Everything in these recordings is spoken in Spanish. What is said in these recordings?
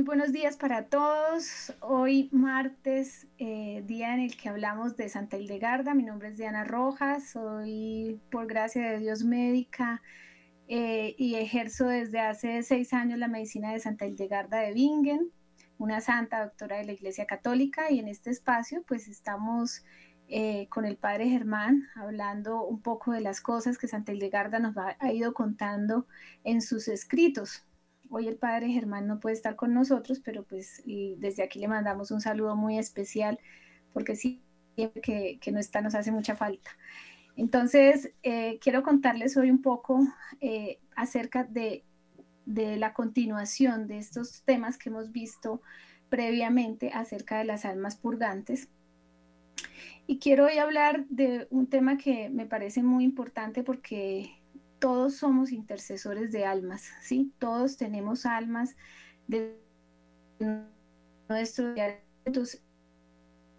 Muy buenos días para todos. Hoy martes, eh, día en el que hablamos de Santa Hildegarda. Mi nombre es Diana Rojas, soy por gracia de Dios médica eh, y ejerzo desde hace seis años la medicina de Santa Hildegarda de Bingen, una santa doctora de la Iglesia Católica y en este espacio pues estamos eh, con el Padre Germán hablando un poco de las cosas que Santa Hildegarda nos ha ido contando en sus escritos Hoy el padre Germán no puede estar con nosotros, pero pues desde aquí le mandamos un saludo muy especial porque sí, que, que no está nos hace mucha falta. Entonces, eh, quiero contarles hoy un poco eh, acerca de, de la continuación de estos temas que hemos visto previamente acerca de las almas purgantes. Y quiero hoy hablar de un tema que me parece muy importante porque todos somos intercesores de almas, ¿sí? Todos tenemos almas de nuestro en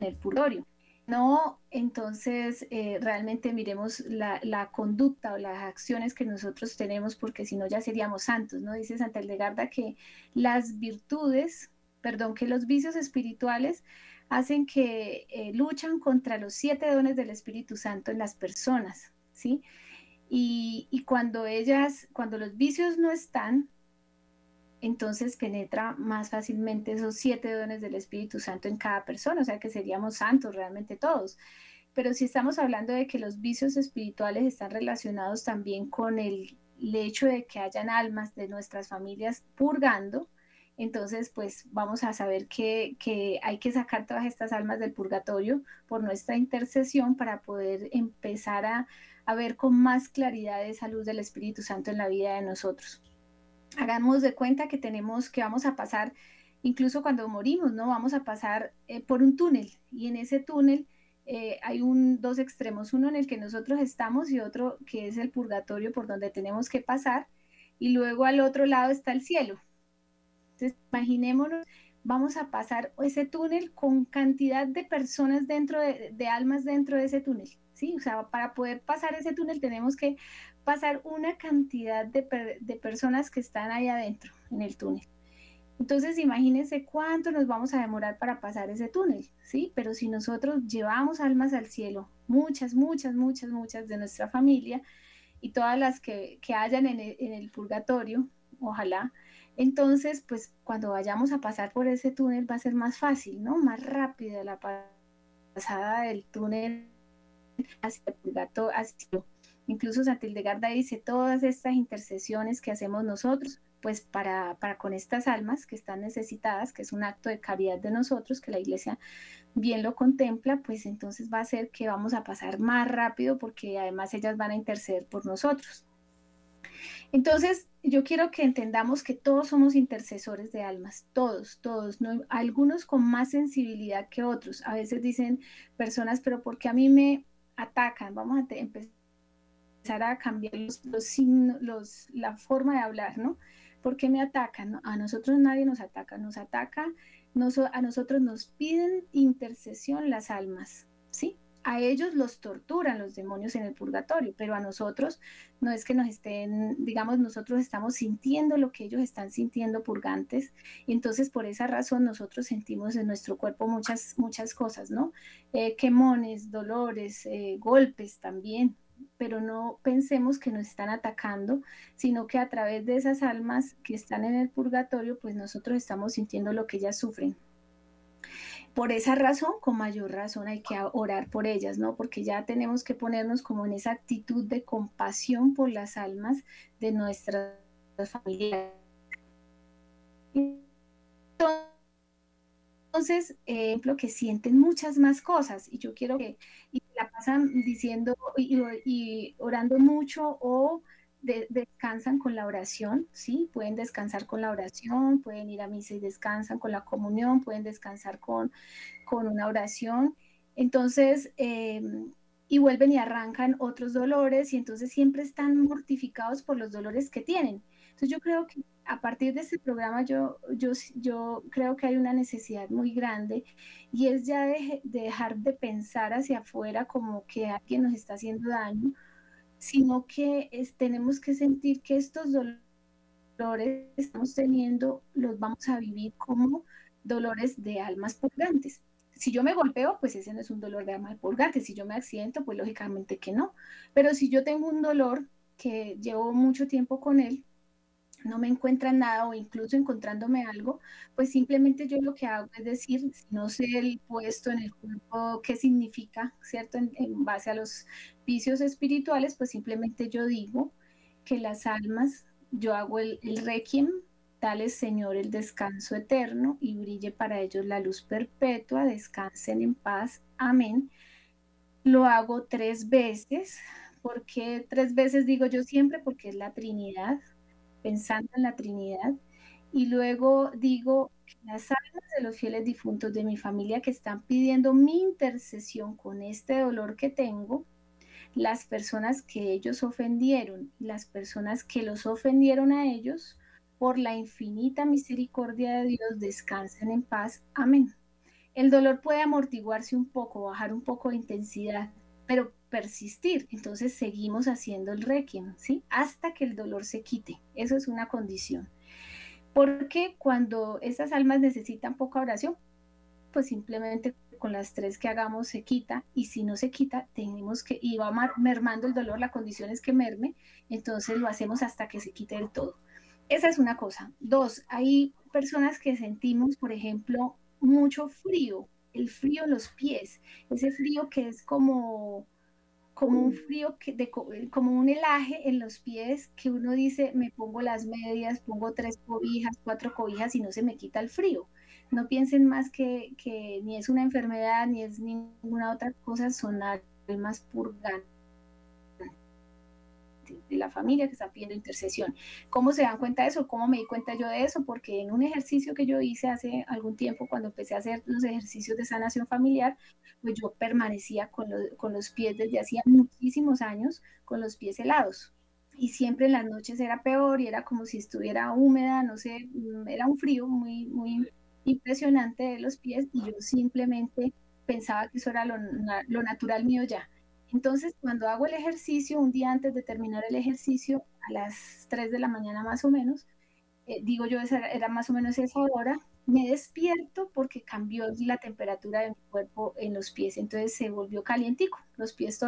el purgatorio. No, entonces eh, realmente miremos la, conducta o las acciones que nosotros tenemos, porque si no ya seríamos santos, ¿no? Dice Santa Eldegarda que las virtudes, perdón, que los vicios espirituales hacen que eh, luchan contra los siete dones del Espíritu Santo en las personas, ¿sí? Y, cuando ellas, cuando los vicios no están, entonces penetra más fácilmente esos siete dones del Espíritu Santo en cada persona, o sea que seríamos santos realmente todos. Pero si estamos hablando de que los vicios espirituales están relacionados también con el, hecho de que hayan almas de nuestras familias purgando, entonces pues vamos a saber que, hay que sacar todas estas almas del purgatorio por nuestra intercesión para poder empezar a, a ver con más claridad esa luz del Espíritu Santo en la vida de nosotros. Hagamos de cuenta que tenemos que vamos a pasar, incluso cuando morimos, ¿no? Vamos a pasar eh, por un túnel y en ese túnel eh, hay un, dos extremos, uno en el que nosotros estamos y otro que es el purgatorio por donde tenemos que pasar y luego al otro lado está el cielo. Entonces, imaginémonos, vamos a pasar ese túnel con cantidad de personas dentro de almas dentro de ese túnel. ¿Sí? O sea, para poder pasar ese túnel tenemos que pasar una cantidad de, personas que están ahí adentro, en el túnel. Entonces, imagínense cuánto nos vamos a demorar para pasar ese túnel, ¿sí? Pero si nosotros llevamos almas al cielo, muchas, muchas, muchas, muchas de nuestra familia y todas las que, hayan en el, en el, purgatorio, ojalá, entonces, pues cuando vayamos a pasar por ese túnel va a ser más fácil, ¿no? Más rápida la pasada del túnel hacia el purgatorio, incluso Santildegarda dice todas estas intercesiones que hacemos nosotros, pues para, para con estas almas que están necesitadas, que es un acto de caridad de nosotros, que la iglesia bien lo contempla, pues entonces va a ser que vamos a pasar más rápido porque además ellas van a interceder por nosotros. Entonces, yo quiero que entendamos que todos somos intercesores de almas, todos, todos, ¿no? algunos con más sensibilidad que otros. A veces dicen personas, pero porque a mí me, atacan, vamos a empezar a cambiar los, signos, los, la forma de hablar, ¿no? ¿Por qué me atacan? A nosotros nadie nos ataca, nos ataca, a nosotros nos piden intercesión las almas, ¿sí? A ellos los torturan los demonios en el purgatorio, pero a nosotros no es que nos estén, digamos, nosotros estamos sintiendo lo que ellos están sintiendo purgantes, y entonces por esa razón nosotros sentimos en nuestro cuerpo muchas, muchas cosas, ¿no? Eh, quemones, dolores, eh, golpes también, pero no pensemos que nos están atacando, sino que a través de esas almas que están en el purgatorio, pues nosotros estamos sintiendo lo que ellas sufren. Por esa razón, con mayor razón hay que orar por ellas, ¿no? Porque ya tenemos que ponernos como en esa actitud de compasión por las almas de nuestras familias. Entonces, ejemplo, que sienten muchas más cosas y yo quiero que y la pasan diciendo y orando mucho o descansan con la oración, ¿sí? Pueden descansar con la oración, pueden ir a misa y descansan con la comunión, pueden descansar con, con una oración. Entonces, em, y vuelven y arrancan otros dolores y entonces siempre están mortificados por los dolores que tienen. Entonces yo creo que a partir de este programa yo, yo, yo creo que hay una necesidad muy grande y es ya de dejar de pensar hacia afuera como que alguien nos está haciendo daño, sino que tenemos que sentir que estos dolores que estamos teniendo los vamos a vivir como dolores de almas purgantes. Si yo me golpeo, pues ese no es un dolor de alma purgante. Si yo me accidento, pues lógicamente que no. Pero si yo tengo un dolor que llevo mucho tiempo con él, no me encuentra nada o incluso encontrándome algo, pues simplemente yo lo que hago es decir, si no sé el puesto en el cuerpo, qué significa, ¿cierto? En, base a los vicios espirituales, pues simplemente yo digo que las almas, yo hago el, el requiem, dale Señor el descanso eterno y brille para ellos la luz perpetua, descansen en paz, amén. Lo hago tres veces, porque tres veces digo yo siempre, porque es la Trinidad, pensando en la Trinidad. Y luego digo, las almas de los fieles difuntos de mi familia que están pidiendo mi intercesión con este dolor que tengo, las personas que ellos ofendieron, las personas que los ofendieron a ellos, por la infinita misericordia de Dios, descansen en paz. Amén. El dolor puede amortiguarse un poco, bajar un poco de intensidad, pero persistir. Entonces seguimos haciendo el requiem, ¿sí? Hasta que el dolor se quite. Eso es una condición. Porque cuando esas almas necesitan poca oración, pues simplemente con las tres que hagamos se quita y si no se quita tenemos que y va mermando el dolor, la condición es que merme, entonces lo hacemos hasta que se quite del todo. Esa es una cosa. Dos, hay personas que sentimos, por ejemplo, mucho frío, el frío en los pies, ese frío que es como como un frío, que de, como un helaje en los pies que uno dice, me pongo las medias, pongo tres cobijas, cuatro cobijas y no se me quita el frío. No piensen más que, que ni es una enfermedad ni es ninguna otra cosa, son almas purgantes de la familia que está pidiendo intercesión. ¿Cómo se dan cuenta de eso? ¿Cómo me di cuenta yo de eso? Porque en un ejercicio que yo hice hace algún tiempo, cuando empecé a hacer los ejercicios de sanación familiar, pues yo permanecía con, con los pies desde hacía muchísimos años, con los pies helados. Y siempre en las noches era peor y era como si estuviera húmeda, no sé, mm, era un frío muy, muy impresionante de los pies y yo simplemente pensaba que eso era lo, lo natural mío ya. Entonces, cuando hago el ejercicio, un día antes de terminar el ejercicio, a las 3 de la mañana más o menos, eh, digo yo, esa era más o menos esa hora, me despierto porque cambió la temperatura de mi cuerpo en los pies, entonces se volvió calientico, los pies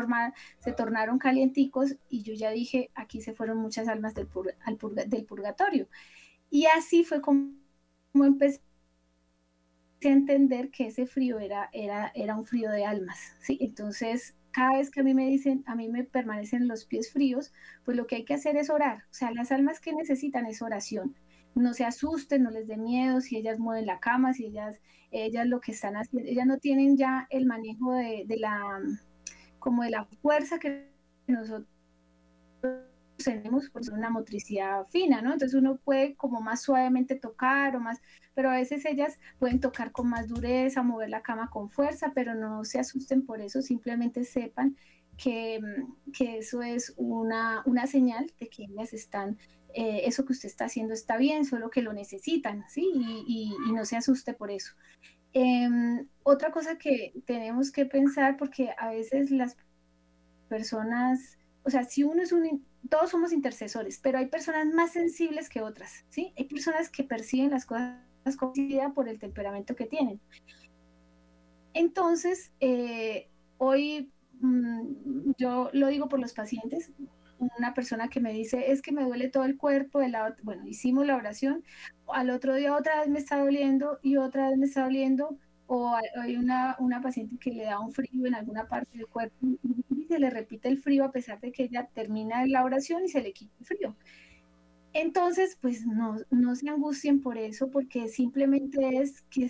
se tornaron calienticos y yo ya dije, aquí se fueron muchas almas del, del purgatorio. Y así fue como, empecé a entender que ese frío era, era, era un frío de almas, ¿sí? Entonces cada vez que a mí me dicen, a mí me permanecen los pies fríos, pues lo que hay que hacer es orar. O sea, las almas que necesitan es oración. No se asusten, no les dé miedo si ellas mueven la cama, si ellas, ellas lo que están haciendo, ellas no tienen ya el manejo de, de la, como de la fuerza que nosotros tenemos por una motricidad fina, ¿no? Entonces uno puede como más suavemente tocar o más, pero a veces ellas pueden tocar con más dureza, mover la cama con fuerza, pero no se asusten por eso, simplemente sepan que, mm, que eso es una, una, señal de que ellas están, eh, eso que usted está haciendo está bien, solo que lo necesitan, ¿sí? Y, y, no se asuste por eso. Em, otra cosa que tenemos que pensar, porque a veces las personas, o sea, si uno es un, todos somos intercesores, pero hay personas más sensibles que otras, ¿sí? Hay personas que perciben las cosas por el temperamento que tienen. Entonces, eh, hoy mm, yo lo digo por los pacientes, una persona que me dice, es que me duele todo el cuerpo, bueno, hicimos la oración, al otro día otra vez me está doliendo y otra vez me está doliendo, o hay una, una paciente que le da un frío en alguna parte del cuerpo se le repite el frío a pesar de que ella termina la oración y se le quita el frío. Entonces, pues no, no se angustien por eso, porque simplemente es que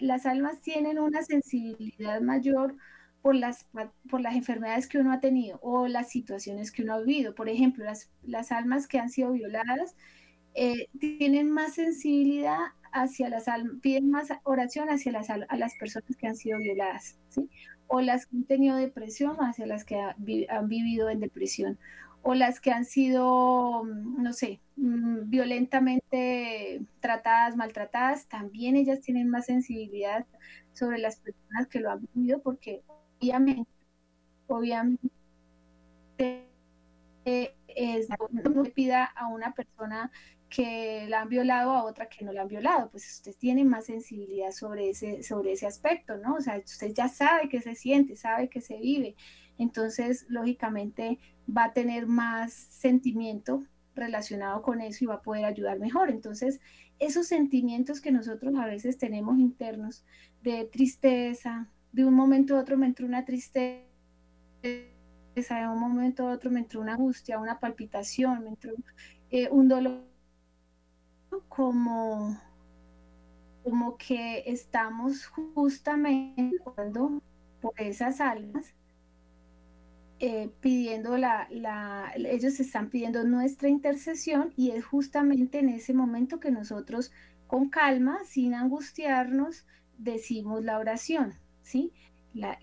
las almas tienen una sensibilidad mayor por las, por las enfermedades que uno ha tenido o las situaciones que uno ha vivido. Por ejemplo, las, las almas que han sido violadas eh, tienen más sensibilidad hacia las almas, piden más oración hacia las, a las personas que han sido violadas, ¿sí? O las que han tenido depresión hacia las que han vivido en depresión o las que han sido, mm, no sé, mm, violentamente tratadas, maltratadas, también ellas tienen más sensibilidad sobre las personas que lo han vivido porque obviamente, obviamente es, no pida a una persona que la han violado a otra que no la han violado, pues usted tiene más sensibilidad sobre ese, sobre ese aspecto, ¿no? O sea, usted ya sabe que se siente, sabe que se vive, entonces lógicamente va a tener más sentimiento relacionado con eso y va a poder ayudar mejor. Entonces, esos sentimientos que nosotros a veces tenemos internos de tristeza, de un momento a otro me entró una tristeza, de un momento a otro me entró una angustia, una palpitación, me entró eh, un dolor como, como que estamos justamente por esas almas eh, pidiendo la, la, ellos están pidiendo nuestra intercesión y es justamente en ese momento que nosotros con calma, sin angustiarnos, decimos la oración, ¿sí?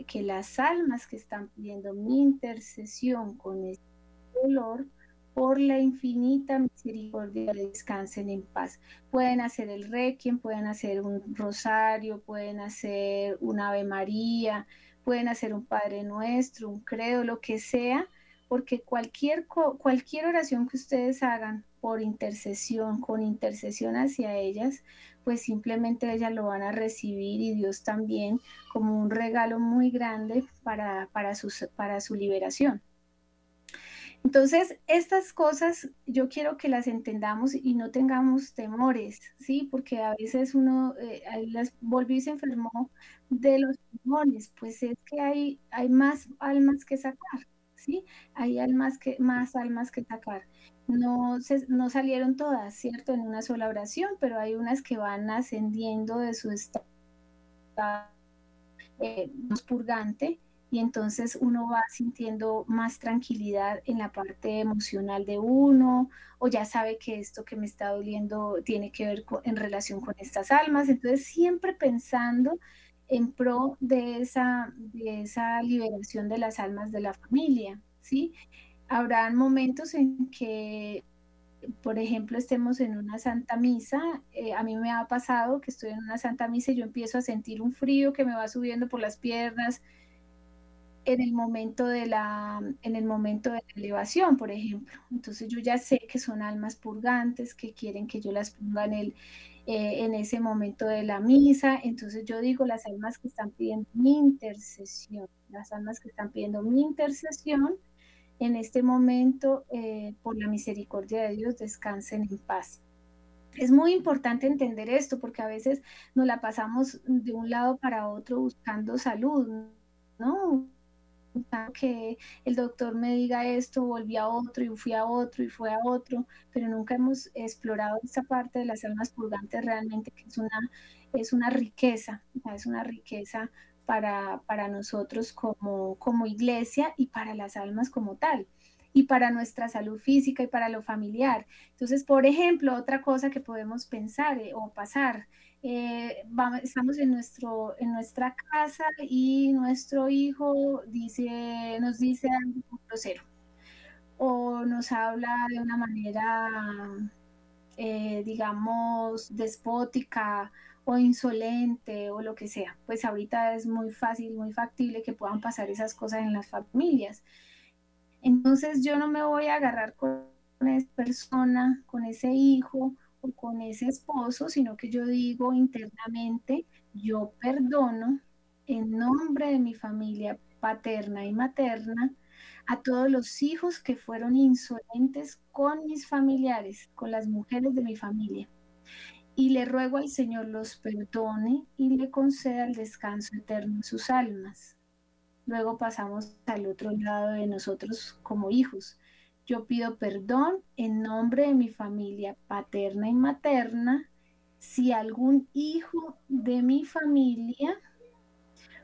Que las almas que están pidiendo mi intercesión con este dolor, por la infinita misericordia descansen en paz. Pueden hacer el requiem, pueden hacer un rosario, pueden hacer un Ave María, pueden hacer un Padre Nuestro, un credo, lo que sea, porque cualquier, cualquier oración que ustedes hagan por intercesión, con intercesión hacia ellas, pues simplemente ellas lo van a recibir y Dios también como un regalo muy grande para, para, para su liberación. Entonces, estas cosas yo quiero que las entendamos y no tengamos temores, ¿sí? Porque a veces uno eh, las volvió y se enfermó de los pulmones, pues es que hay, hay más almas que sacar, ¿sí? Hay almas que, más almas que sacar. No, no salieron todas, ¿cierto? En una sola oración, pero hay unas que van ascendiendo de su estado eh, purgante y entonces uno va sintiendo más tranquilidad en la parte emocional de uno o ya sabe que esto que me está doliendo tiene que ver en relación con estas almas, entonces siempre pensando en pro de esa, de esa liberación de las almas de la familia, ¿sí? Habrán momentos en que por ejemplo, estemos en una santa misa, eh, a mí me ha pasado que estoy en una santa misa y yo empiezo a sentir un frío que me va subiendo por las piernas, en el momento de la, en el momento de la elevación, por ejemplo. Entonces yo ya sé que son almas purgantes que quieren que yo las ponga en, eh, en ese momento de la misa. Entonces yo digo las almas que están pidiendo mi intercesión, las almas que están pidiendo mi intercesión, en este momento, eh, por la misericordia de Dios, descansen en paz. Es muy importante entender esto porque a veces nos la pasamos de un lado para otro buscando salud, ¿no? Que el doctor me diga esto, volví a otro y fui a otro y fue a otro, pero nunca hemos explorado esta parte de las almas purgantes realmente, que es una, es una riqueza, es una riqueza para, para nosotros como, como iglesia y para las almas como tal y para nuestra salud física y para lo familiar. Entonces, por ejemplo, otra cosa que podemos pensar eh, o pasar eh, estamos en, nuestro, en nuestra casa y nuestro hijo dice, nos dice algo grosero o nos habla de una manera, eh, digamos, despótica o insolente o lo que sea. Pues ahorita es muy fácil, muy factible que puedan pasar esas cosas en las familias. Entonces yo no me voy a agarrar con esa persona, con ese hijo, con ese esposo, sino que yo digo internamente, yo perdono en nombre de mi familia paterna y materna a todos los hijos que fueron insolentes con mis familiares, con las mujeres de mi familia. Y le ruego al Señor los perdone y le conceda el descanso eterno en sus almas. Luego pasamos al otro lado de nosotros como hijos. Yo pido perdón en nombre de mi familia paterna y materna. Si algún hijo de mi familia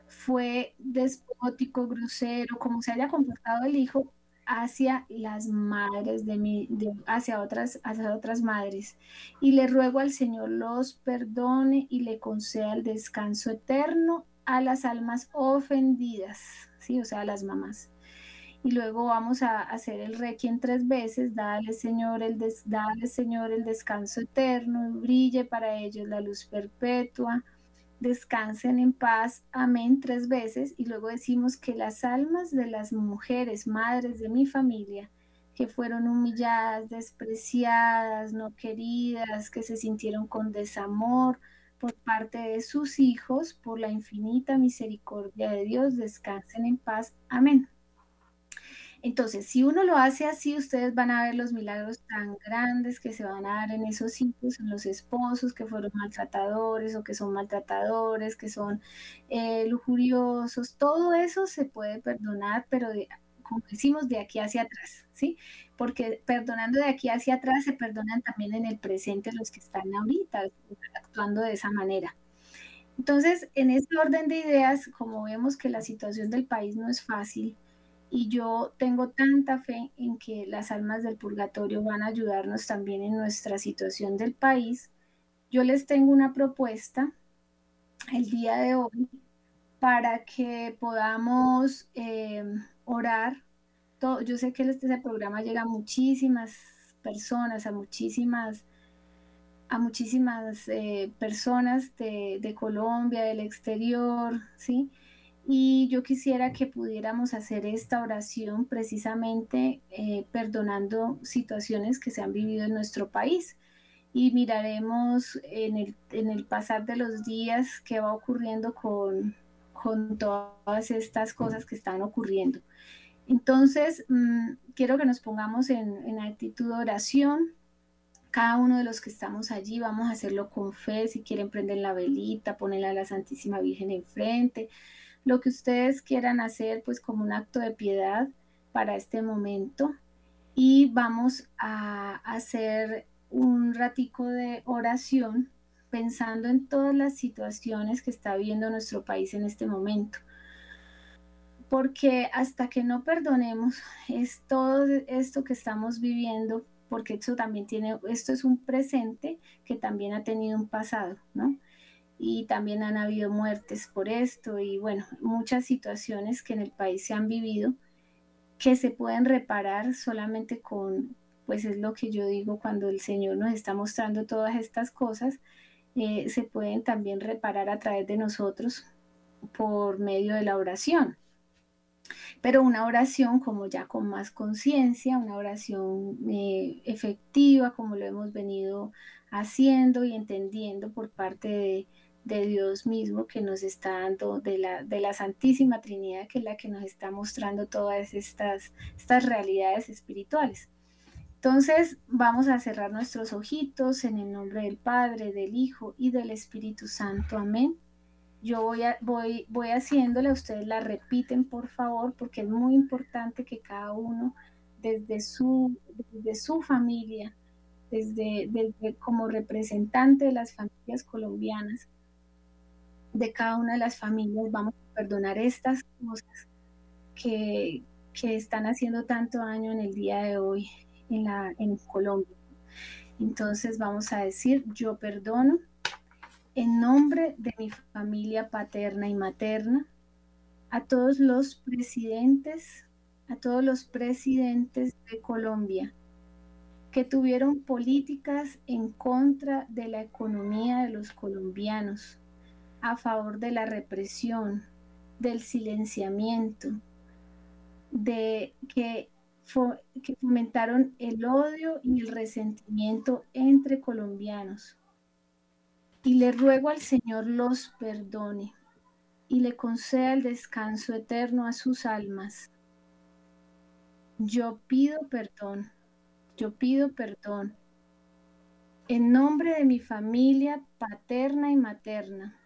fue despótico, grosero, como se haya comportado el hijo hacia las madres de mi, hacia otras, hacia otras madres. Y le ruego al Señor los perdone y le conceda el descanso eterno a las almas ofendidas, sí, o sea, a las mamás y luego vamos a hacer el requiem tres veces, dale Señor el, des, Señor el descanso eterno, brille para ellos la luz perpetua, descansen en paz, amén tres veces y luego decimos que las almas de las mujeres, madres de mi familia, que fueron humilladas, despreciadas, no queridas, que se sintieron con desamor por parte de sus hijos, por la infinita misericordia de Dios, descansen en paz. Amén. Entonces, si uno lo hace así, ustedes van a ver los milagros tan grandes que se van a dar en esos hijos, en los esposos que fueron maltratadores o que son maltratadores, que son eh, lujuriosos. Todo eso se puede perdonar, pero como decimos, de aquí hacia atrás, ¿sí? Porque perdonando de aquí hacia atrás se perdonan también en el presente los que están ahorita actuando de esa manera. Entonces, en ese orden de ideas, como vemos que la situación del país no es fácil, y yo tengo tanta fe en que las almas del purgatorio van a ayudarnos también en nuestra situación del país. Yo les tengo una propuesta el día de hoy para que podamos eh, orar. yo sé que este programa llega a muchísimas personas, a muchísimas a muchísimas eh, personas de, de, Colombia, del exterior, ¿sí? Y yo quisiera que pudiéramos hacer esta oración precisamente eh, perdonando situaciones que se han vivido en nuestro país. Y miraremos en el, en el pasar de los días qué va ocurriendo con, con todas estas cosas que están ocurriendo. Entonces, mm, quiero que nos pongamos en, en actitud de oración. Cada uno de los que estamos allí vamos a hacerlo con fe. Si quieren prender la velita, ponerla a la Santísima Virgen enfrente lo que ustedes quieran hacer pues como un acto de piedad para este momento y vamos a hacer un ratico de oración pensando en todas las situaciones que está viviendo nuestro país en este momento. Porque hasta que no perdonemos es todo esto que estamos viviendo, porque esto también tiene, esto es un presente que también ha tenido un pasado, ¿no? Y también han habido muertes por esto y bueno, muchas situaciones que en el país se han vivido que se pueden reparar solamente con, pues es lo que yo digo cuando el Señor nos está mostrando todas estas cosas, eh, se pueden también reparar a través de nosotros por medio de la oración. Pero una oración como ya con más conciencia, una oración eh, efectiva como lo hemos venido haciendo y entendiendo por parte de, de Dios mismo que nos está dando, de la, de la Santísima Trinidad, que es la que nos está mostrando todas estas, estas realidades espirituales. Entonces vamos a cerrar nuestros ojitos en el nombre del Padre, del Hijo y del Espíritu Santo. Amén. Yo voy, a, voy, voy haciéndole, ustedes la repiten por favor, porque es muy importante que cada uno desde su, desde su familia, desde, desde como representante de las familias colombianas, de cada una de las familias, vamos a perdonar estas cosas que, están haciendo tanto daño en el día de hoy en, la, en Colombia. Entonces vamos a decir, yo perdono en nombre de mi familia paterna y materna, a todos los presidentes, a todos los presidentes de Colombia que tuvieron políticas en contra de la economía de los colombianos, a favor de la represión, del silenciamiento, de que, que fomentaron el odio y el resentimiento entre colombianos. Y le ruego al Señor los perdone y le conceda el descanso eterno a sus almas. Yo pido perdón, yo pido perdón en nombre de mi familia paterna y materna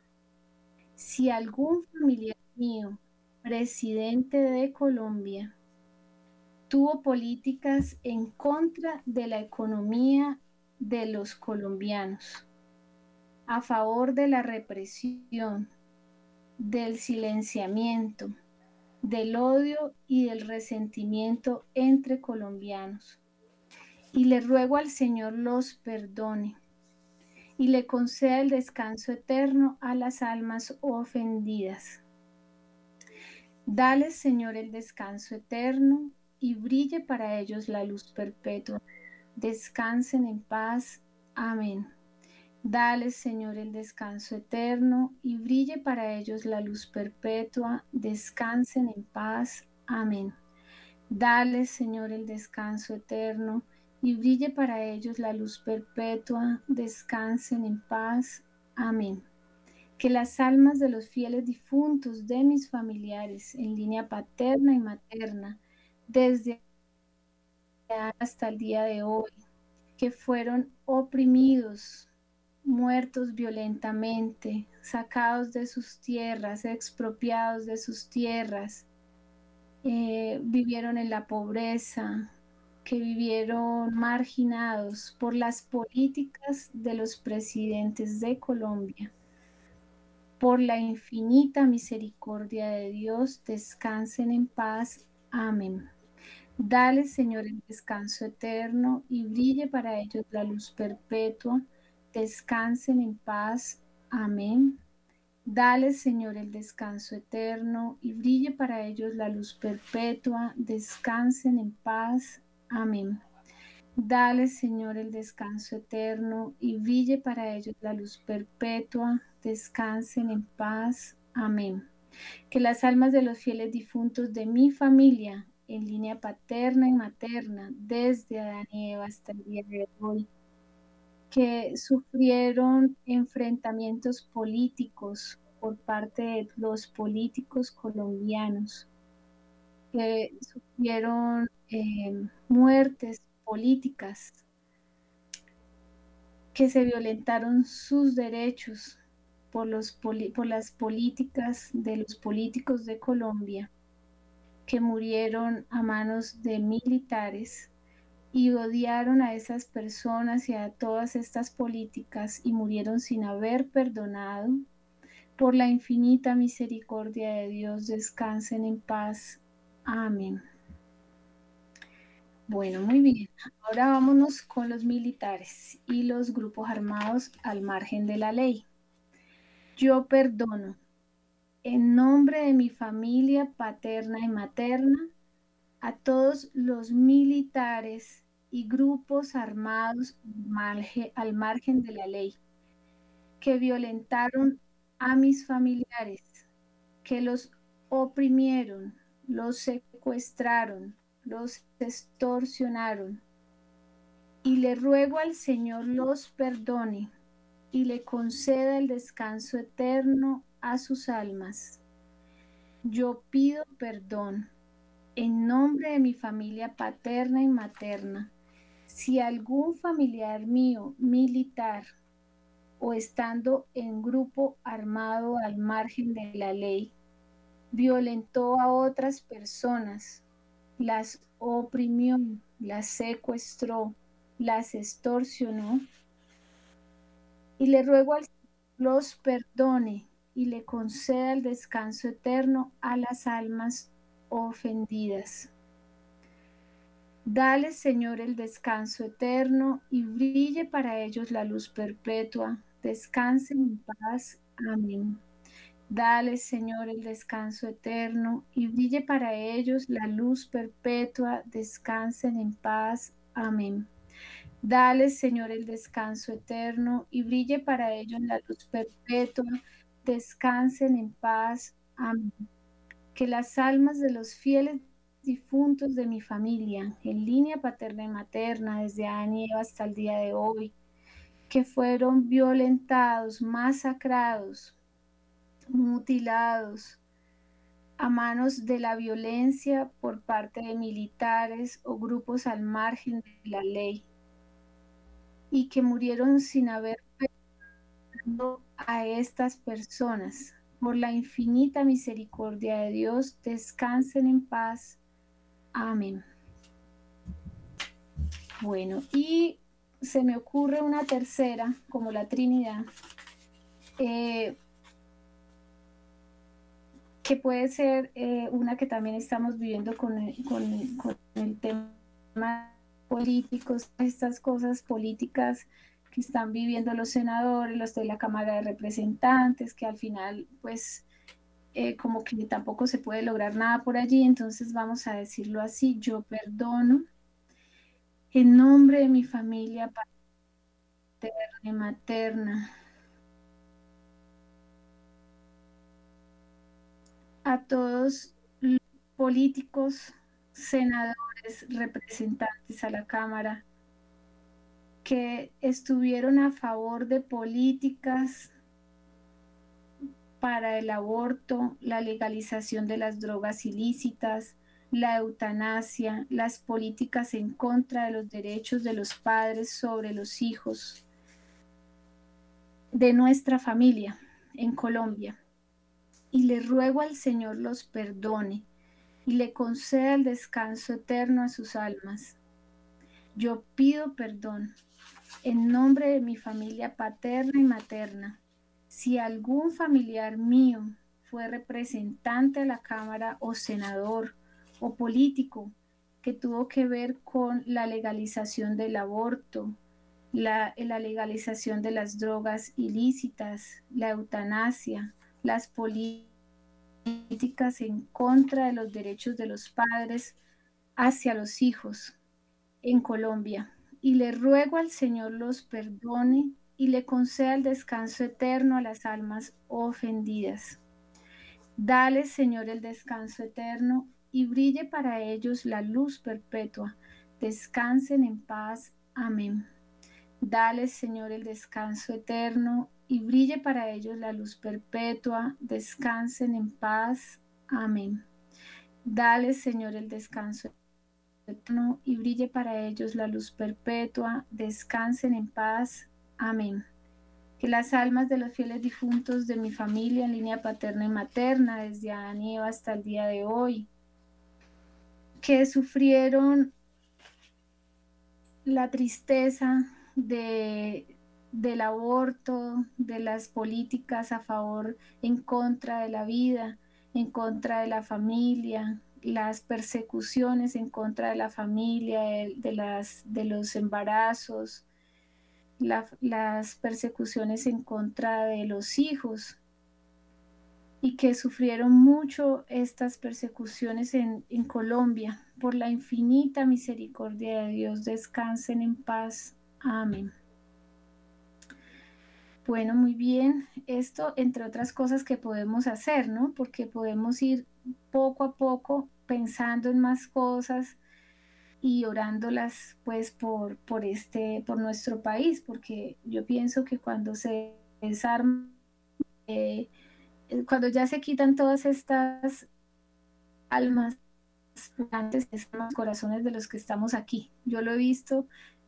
si algún familiar mío, presidente de Colombia, tuvo políticas en contra de la economía de los colombianos, a favor de la represión, del silenciamiento, del odio y del resentimiento entre colombianos. Y le ruego al Señor los perdone y le conceda el descanso eterno a las almas ofendidas. Dale, Señor, el descanso eterno y brille para ellos la luz perpetua. Descansen en paz. Amén. Dale, Señor, el descanso eterno y brille para ellos la luz perpetua. Descansen en paz. Amén. Dale, Señor, el descanso eterno y brille para ellos la luz perpetua. Descansen en paz. Amén. Que las almas de los fieles difuntos de mis familiares en línea paterna y materna, desde hasta el día de hoy, que fueron oprimidos, muertos violentamente, sacados de sus tierras, expropiados de sus tierras, eh, vivieron en la pobreza, que vivieron marginados por las políticas de los presidentes de Colombia. Por la infinita misericordia de Dios, descansen en paz. Amén. Dale, Señor, el descanso eterno y brille para ellos la luz perpetua. Descansen en paz. Amén. Dale, Señor, el descanso eterno y brille para ellos la luz perpetua. Descansen en paz. Amén. Dale, Señor, el descanso eterno y brille para ellos la luz perpetua. Descansen en paz. Amén. Que las almas de los fieles difuntos de mi familia, en línea paterna y materna, desde Adán y Eva hasta el día de hoy, que sufrieron enfrentamientos políticos por parte de los políticos colombianos, que sufrieron eh, muertes políticas, que se violentaron sus derechos por, los por las políticas de los políticos de Colombia, que murieron a manos de militares y odiaron a esas personas y a todas estas políticas y murieron sin haber perdonado, por la infinita misericordia de Dios descansen en paz. Amén. Bueno, muy bien. Ahora vámonos con los militares y los grupos armados al margen de la ley. Yo perdono en nombre de mi familia paterna y materna a todos los militares y grupos armados al margen de la ley, que violentaron a mis familiares, que los oprimieron, los secuestraron, los extorsionaron. Y le ruego al Señor los perdone y le conceda el descanso eterno a sus almas. Yo pido perdón en nombre de mi familia paterna y materna si algún familiar mío militar o estando en grupo armado al margen de la ley, violentó a otras personas, las oprimió, las secuestró, las extorsionó, y le ruego al los perdone y le conceda el descanso eterno a las almas ofendidas. Dale, Señor, el descanso eterno y brille para ellos la luz perpetua. Descansen en paz. Amén. Dale, Señor, el descanso eterno y brille para ellos la luz perpetua. Descansen en paz. Amén. Dale, Señor, el descanso eterno y brille para ellos la luz perpetua. Descansen en paz. Amén. Que las almas de los fieles difuntos de mi familia, en línea paterna y materna, desde año hasta el día de hoy, que fueron violentados, masacrados, mutilados a manos de la violencia por parte de militares o grupos al margen de la ley y que murieron sin haber a estas personas. Por la infinita misericordia de Dios, descansen en paz Amén. Bueno, y se me ocurre una tercera, como la Trinidad, eh, que puede ser eh, una que también estamos viviendo con el, tema políticos, estas cosas políticas que están viviendo los senadores, los de la Cámara de Representantes, que al final, pues, eh, como que tampoco se puede lograr nada por allí, entonces vamos a decirlo así, yo perdono en nombre de mi familia paterna y materna. A todos los políticos senadores, representantes a la Cámara, que estuvieron a favor de políticas para el aborto, la legalización de las drogas ilícitas, la eutanasia, las políticas en contra de los derechos de los padres sobre los hijos de nuestra familia en Colombia. Y le ruego al Señor los perdone y le conceda el descanso eterno a sus almas. Yo pido perdón en nombre de mi familia paterna y materna. Si algún familiar mío fue representante de la Cámara o senador, o político que tuvo que ver con la legalización del aborto, la, la, legalización de las drogas ilícitas, la eutanasia, las políticas en contra de los derechos de los padres hacia los hijos en Colombia. Y le ruego al Señor los perdone y le conceda el descanso eterno a las almas ofendidas. Dale, Señor, el descanso eterno y brille para ellos la luz perpetua. Descansen en paz. Amén. Dale, Señor, el descanso eterno y brille para ellos la luz perpetua. Descansen en paz. Amén. Dale, Señor, el descanso eterno y brille para ellos la luz perpetua. Descansen en paz. Amén. Que las almas de los fieles difuntos de mi familia en línea paterna y materna, desde Adán hasta el día de hoy, que sufrieron la tristeza de, del aborto, de las políticas a favor, en contra de la vida, en contra de la familia, las persecuciones en contra de la familia, de, las, de los embarazos, las persecuciones en contra de los hijos y que sufrieron mucho estas persecuciones en, Colombia. Por la infinita misericordia de Dios, descansen en paz. Amén. Bueno, muy bien. Esto, entre otras cosas que podemos hacer, ¿no? Porque podemos ir poco a poco pensando en más cosas y orándolas, pues, por, por este, por nuestro país, porque yo pienso que cuando se desarma eh, eh, cuando ya se quitan todas estas almas antes los corazones de los que estamos aquí. Yo lo he visto,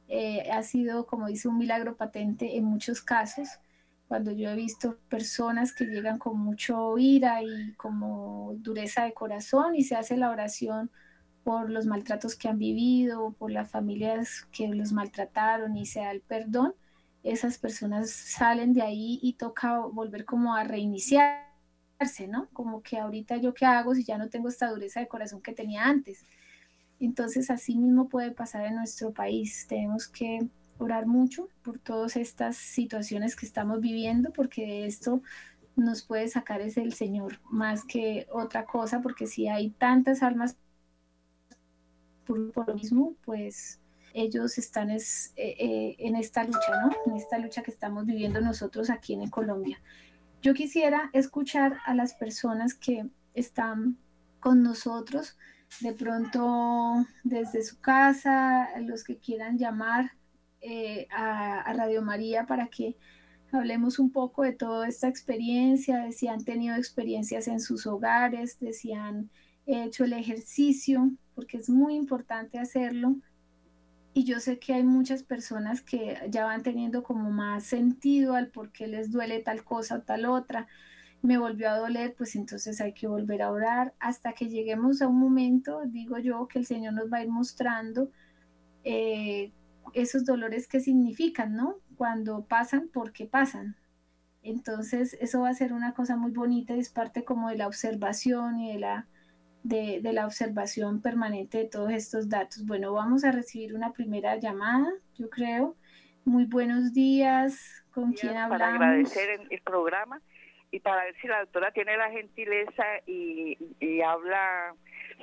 eh, ha sido, como dice, un milagro patente en muchos casos, cuando yo he visto personas que llegan con mucho ira y como dureza de corazón y se hace la oración por los maltratos que han vivido, por las familias que los maltrataron y se da el perdón, esas personas salen de ahí y toca volver como a reiniciar ¿no? Como que ahorita yo qué hago si ya no tengo esta dureza de corazón que tenía antes. Entonces así mismo puede pasar en nuestro país. Tenemos que orar mucho por todas estas situaciones que estamos viviendo, porque esto nos puede sacar es el Señor más que otra cosa, porque si hay tantas almas por, lo mismo, pues ellos están es, eh, eh, en esta lucha, ¿no? En esta lucha que estamos viviendo nosotros aquí en Colombia. Yo quisiera escuchar a las personas que están con nosotros, de pronto desde su casa, los que quieran llamar eh, a, Radio María para que hablemos un poco de toda esta experiencia, de si han tenido experiencias en sus hogares, de si han hecho el ejercicio, porque es muy importante hacerlo y yo sé que hay muchas personas que ya van teniendo como más sentido al por qué les duele tal cosa o tal otra. Me volvió a doler, pues entonces hay que volver a orar hasta que lleguemos a un momento, digo yo, que el Señor nos va a ir mostrando eh, esos dolores que significan, ¿no? Cuando pasan, ¿por qué pasan? Entonces, eso va a ser una cosa muy bonita y es parte como de la observación y de la de, la observación permanente de todos estos datos. Bueno, vamos a recibir una primera llamada, yo creo. Muy buenos días, ¿con quién hablamos? Para agradecer el, programa y para ver si la doctora tiene la gentileza y, y habla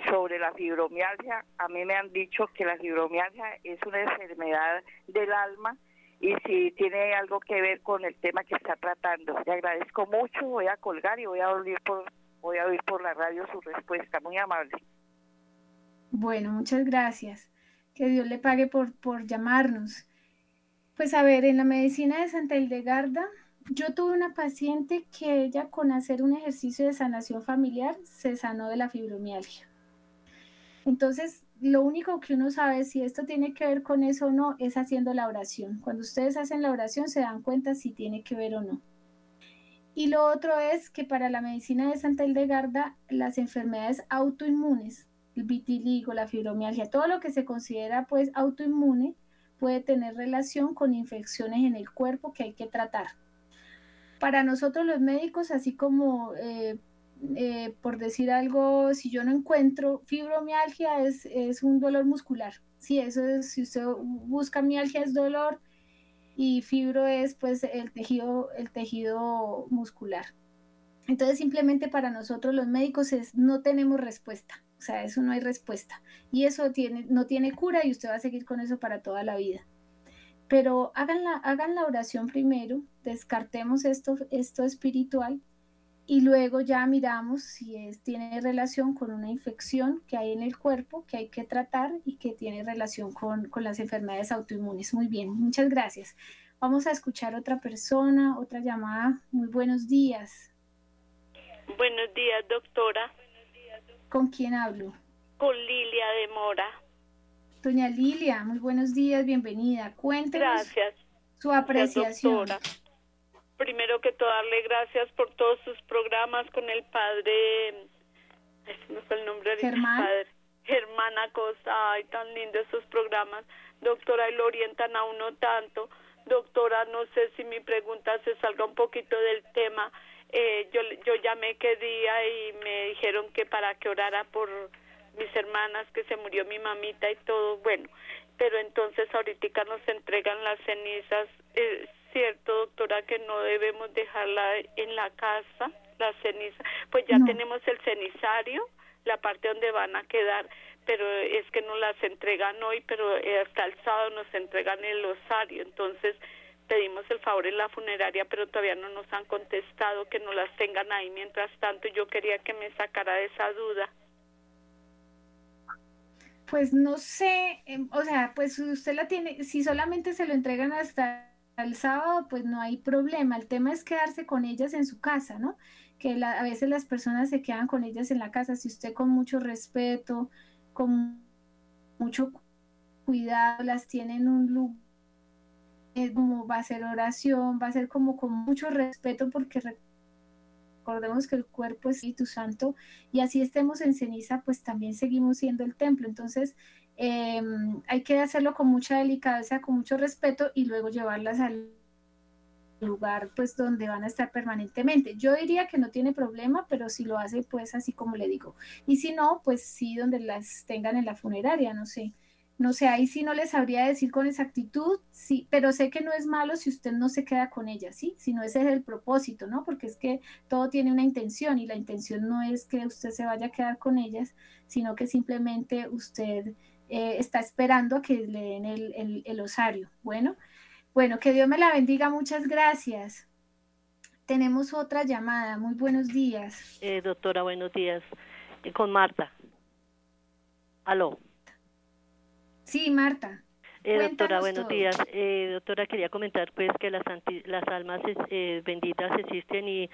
sobre la fibromialgia. A mí me han dicho que la fibromialgia es una enfermedad del alma y si tiene algo que ver con el tema que está tratando. Le agradezco mucho, voy a colgar y voy a volver por voy a oír por la radio su respuesta. Muy amable. Bueno, muchas gracias. Que Dios le pague por, por llamarnos. Pues a ver, en la medicina de Santa Hildegarda, yo tuve una paciente que ella con hacer un ejercicio de sanación familiar se sanó de la fibromialgia. Entonces, lo único que uno sabe si esto tiene que ver con eso o no es haciendo la oración. Cuando ustedes hacen la oración se dan cuenta si tiene que ver o no. Y lo otro es que para la medicina de Santa Hildegarda, las enfermedades autoinmunes, el vitiligo, la fibromialgia, todo lo que se considera pues autoinmune puede tener relación con infecciones en el cuerpo que hay que tratar. Para nosotros los médicos, así como eh, eh, por decir algo, si yo no encuentro fibromialgia es, es un dolor muscular. Sí, eso es, si usted busca mialgia es dolor, y fibro es pues el tejido, el tejido muscular. Entonces simplemente para nosotros los médicos es no tenemos respuesta, o sea, eso no hay respuesta y eso tiene, no tiene cura y usted va a seguir con eso para toda la vida. Pero hagan la, hagan la oración primero, descartemos esto, esto espiritual y luego ya miramos si es, tiene relación con una infección que hay en el cuerpo que hay que tratar y que tiene relación con, con las enfermedades autoinmunes. Muy bien, muchas gracias. Vamos a escuchar otra persona, otra llamada. Muy buenos días. Buenos días, doctora. ¿Con quién hablo? Con Lilia de Mora. Doña Lilia, muy buenos días, bienvenida. Cuéntenos Gracias. su apreciación. Doctora primero que todo darle gracias por todos sus programas con el padre, no fue el nombre del padre, Germán Acosta, ay, tan lindo esos programas, doctora, y lo orientan a uno tanto, doctora, no sé si mi pregunta se salga un poquito del tema, eh, yo, yo llamé que día y me dijeron que para que orara por mis hermanas, que se murió mi mamita y todo, bueno, pero entonces ahorita nos entregan las cenizas, eh, cierto, doctora, que no debemos dejarla en la casa, la ceniza. Pues ya tenemos el cenizario, la parte donde van a quedar, pero es que nos las entregan hoy, pero eh, hasta el sábado nos entregan el osario. Entonces pedimos el favor en la funeraria, pero todavía no nos han contestado que no las tengan ahí. Mientras tanto, yo quería que me sacara de esa duda. Pues no sé, em, o sea, pues usted la tiene, si solamente se lo entregan hasta el sábado, pues no hay problema. El tema es quedarse con ellas en su casa, ¿no? Que a veces las personas se quedan con ellas en la casa. Si usted con mucho respeto, con mucho cuidado, las tiene en un lugar, como va a ser oración, va a ser como con mucho respeto, porque recordemos que el cuerpo es Espíritu Santo y así estemos en ceniza, pues también seguimos siendo el templo. Entonces, Em, hay que hacerlo con mucha delicadeza, con mucho respeto y luego llevarlas al lugar pues donde van a estar permanentemente. Yo diría que no tiene problema, pero si lo hace pues así como le digo. Y si no, pues sí donde las tengan en la funeraria, no sé. No sé, ahí sí no les sabría decir con exactitud, sí, pero sé que no es malo si usted no se queda con ellas, ¿sí? Si no ese es el propósito, ¿no? Porque es que todo tiene una intención y la intención no es que usted se vaya a quedar con ellas, sino que simplemente usted eh, está esperando a que le den el, el, osario. Bueno, bueno, que Dios me la bendiga, muchas gracias. Tenemos otra llamada, muy buenos días. Eh, doctora, buenos días. Eh, con Marta. Aló. Sí, Marta. Eh, doctora, buenos días. Eh, doctora, quería comentar pues que las, las almas eh, benditas existen y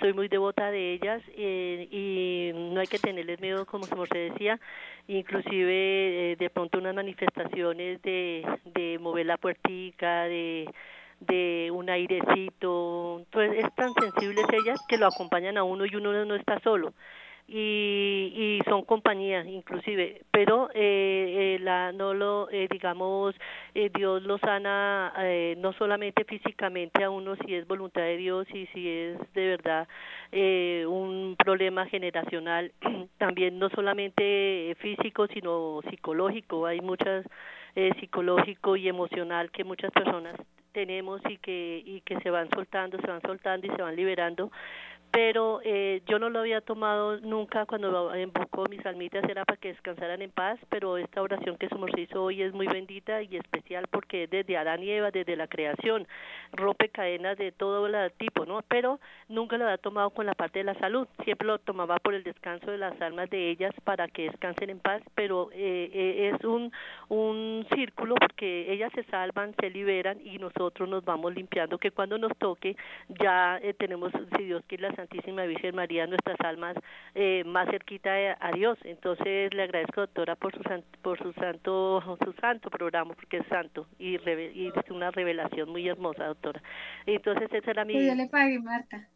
soy muy devota de ellas eh, y no hay que tenerles miedo, como se decía, inclusive eh, de pronto unas manifestaciones de, de mover la puertica, de de un airecito, entonces es tan sensibles ellas que lo acompañan a uno y uno no está solo y, y son compañías inclusive. Pero eh, eh, la no lo eh, digamos eh, Dios lo sana eh, no solamente físicamente a uno si es voluntad de Dios y si es de verdad un problema generacional. También no solamente físico sino psicológico. Hay muchas psicológico y emocional que muchas personas tenemos y que y que se van soltando se van soltando y se van liberando pero eh, yo no lo había tomado nunca cuando invocó mis almitas, era para que descansaran en paz, pero esta oración que su hizo hoy es muy bendita y especial porque desde Adán y Eva, desde la creación, rompe cadenas de todo tipo, ¿no? Pero nunca lo había tomado con la parte de la salud, siempre lo tomaba por el descanso de las almas de ellas para que descansen en paz, pero eh, eh, es un, un círculo porque ellas se salvan, se liberan y nosotros nos vamos limpiando, que cuando nos toque ya eh, tenemos, si Dios quiere, la Santísima Virgen María, nuestras almas más cerquita a Dios. Entonces le agradezco, doctora, por su, por su santo su santo programa, porque es santo y, y es una revelación muy hermosa, doctora. Entonces esa era mi... le pague, Marta.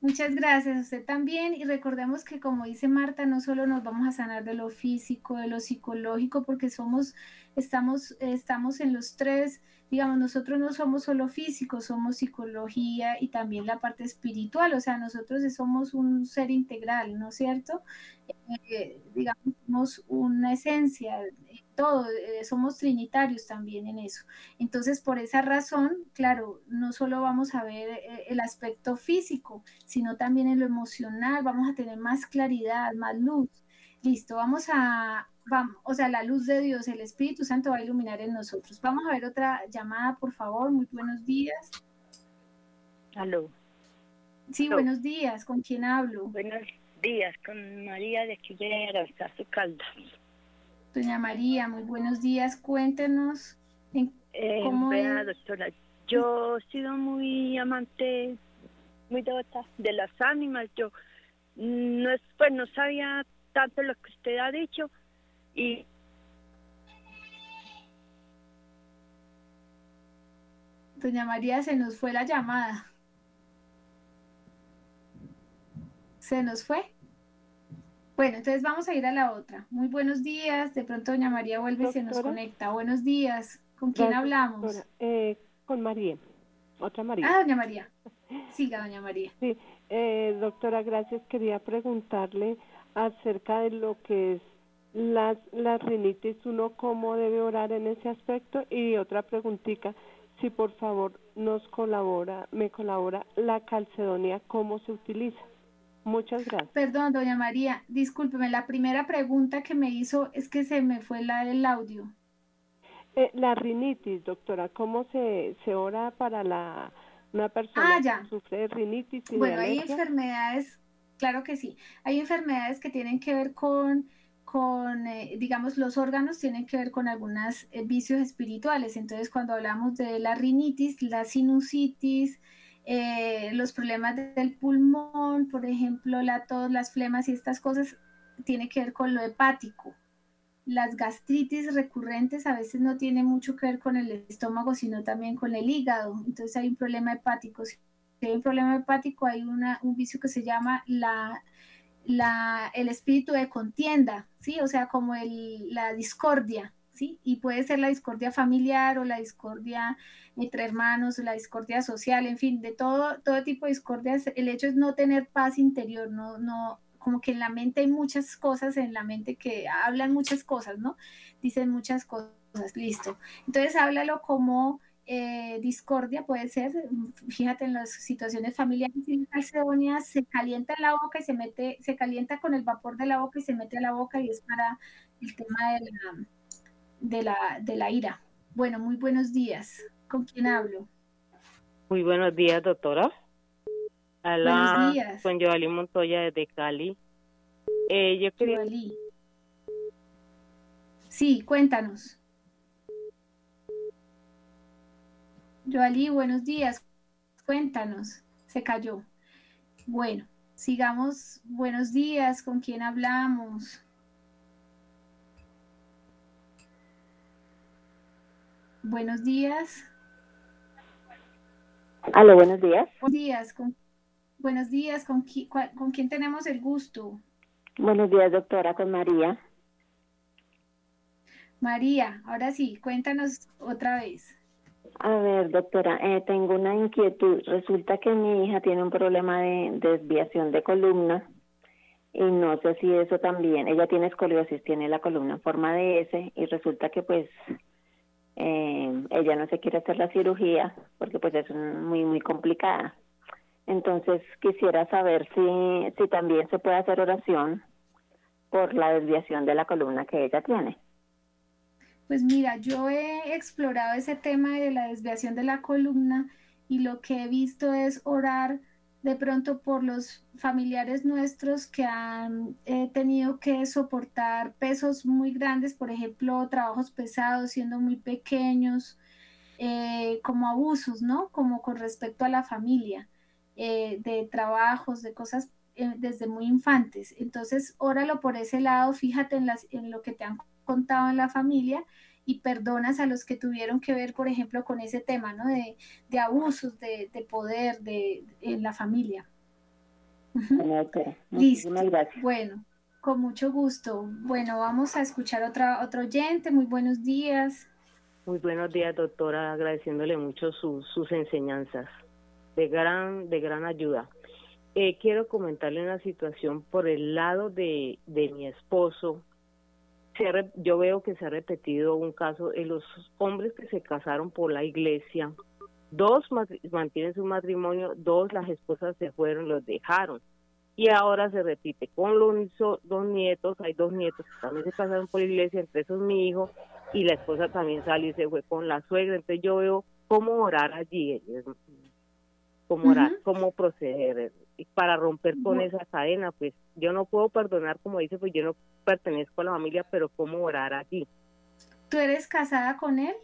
Muchas gracias a usted también y recordemos que como dice Marta, no solo nos vamos a sanar de lo físico, de lo psicológico, porque somos, estamos, estamos en los tres, digamos, nosotros no somos solo físicos, somos psicología y también la parte espiritual, o sea, nosotros somos un ser integral, ¿no es cierto? Eh, digamos, somos una esencia, todo, eh, somos trinitarios también en eso. Entonces, por esa razón, claro, no solo vamos a ver eh, el aspecto físico, sino también en lo emocional, vamos a tener más claridad, más luz. Listo, vamos a, vamos, o sea, la luz de Dios, el Espíritu Santo va a iluminar en nosotros. Vamos a ver otra llamada, por favor. Muy buenos días. Aló. Sí, buenos días. ¿Con quién hablo? Buenos días, con María de su Caldas. Doña María, muy buenos días. Cuéntenos eh, cómo doctora, yo he sido muy amante, muy devota de las ánimas. Yo no es, pues no sabía tanto lo que usted ha dicho y Doña María, se nos fue la llamada. ¿Se nos fue? Bueno, entonces vamos a ir a la otra. Muy buenos días. De pronto doña María vuelve y se nos conecta. Buenos días. ¿Con quién hablamos? Eh, con María. Otra María. Ah, doña María. Siga, doña María. Sí, eh, doctora, gracias. Quería preguntarle acerca de lo que es las, las rinitis, uno cómo debe orar en ese aspecto y otra preguntita, si por favor nos colabora, me colabora la calcedonia, cómo se utiliza. Muchas gracias. Perdón, doña María, discúlpeme, la primera pregunta que me hizo es que se me fue la del audio. Eh, la rinitis, doctora, ¿cómo se, se ora para la una persona ah, que sufre de rinitis? Y bueno, hay enfermedades, claro que sí, hay enfermedades que tienen que ver con con, eh, digamos, los órganos tienen que ver con algunos eh, vicios espirituales. Entonces, cuando hablamos de la rinitis, la sinusitis, eh, los problemas del pulmón, por ejemplo, la tos, las flemas y estas cosas, tiene que ver con lo hepático. Las gastritis recurrentes a veces no tienen mucho que ver con el estómago, sino también con el hígado. Entonces hay un problema hepático. Si hay un problema hepático, hay una, un vicio que se llama la, la, el espíritu de contienda, ¿sí? O sea, como el, la discordia, ¿sí? Y puede ser la discordia familiar o la discordia entre hermanos, la discordia social, en fin, de todo, todo tipo de discordias. El hecho es no tener paz interior, no, no, como que en la mente hay muchas cosas, en la mente que hablan muchas cosas, ¿no? Dicen muchas cosas, listo. Entonces háblalo como eh, discordia, puede ser, fíjate en las situaciones familiares, y calcedonia se calienta en la boca y se mete, se calienta con el vapor de la boca y se mete a la boca y es para el tema de la, de la, de la ira. Bueno, muy buenos días. ¿Con quién hablo? Muy buenos días, doctora. buenos días. Con Joali Montoya desde Cali. Eh, yo quería... Sí, cuéntanos. Joali, buenos días. Cuéntanos. Se cayó. Bueno, sigamos. Buenos días. ¿Con quién hablamos? Buenos días. Aló, buenos días. Buenos días. Con, buenos días. ¿Con, ¿Con quién tenemos el gusto? Buenos días, doctora, con María. María, ahora sí, cuéntanos otra vez. A ver, doctora, eh, tengo una inquietud. Resulta que mi hija tiene un problema de desviación de columna y no sé si eso también, ella tiene escoliosis, tiene la columna en forma de S y resulta que pues eh, ella no se quiere hacer la cirugía porque pues es muy muy complicada Entonces quisiera saber si, si también se puede hacer oración por la desviación de la columna que ella tiene. Pues mira, yo he explorado ese tema de la desviación de la columna y lo que he visto es orar de pronto por los familiares nuestros que han eh, tenido que soportar pesos muy grandes, por ejemplo, trabajos pesados siendo muy pequeños, eh, como abusos, ¿no? Como con respecto a la familia, eh, de trabajos, de cosas desde muy infantes. Entonces, óralo por ese lado, fíjate en, las, en lo que te han contado en la familia y perdonas a los que tuvieron que ver, por ejemplo, con ese tema, ¿no? De, abusos de, poder de, en la familia. Listo. Bueno, con mucho gusto. Bueno, vamos a escuchar otra, otro oyente. Muy buenos días. Muy buenos días, doctora, agradeciéndole mucho sus enseñanzas, de gran, de gran ayuda. Eh, quiero comentarle una situación por el lado de, de mi esposo, yo veo que se ha repetido un caso en los hombres que se casaron por la iglesia. Dos mantienen su matrimonio, dos las esposas se fueron, los dejaron. Y ahora se repite con los dos nietos, hay dos nietos que también se casaron por la iglesia, entre esos mi hijo, y la esposa también salió y se fue con la suegra. Entonces yo veo cómo orar allí, cómo orar, cómo proceder para romper con esa cadena, pues yo no puedo perdonar, como dice, pues yo no pertenezco a la familia, pero ¿cómo orar aquí? ¿Tú eres casada con él?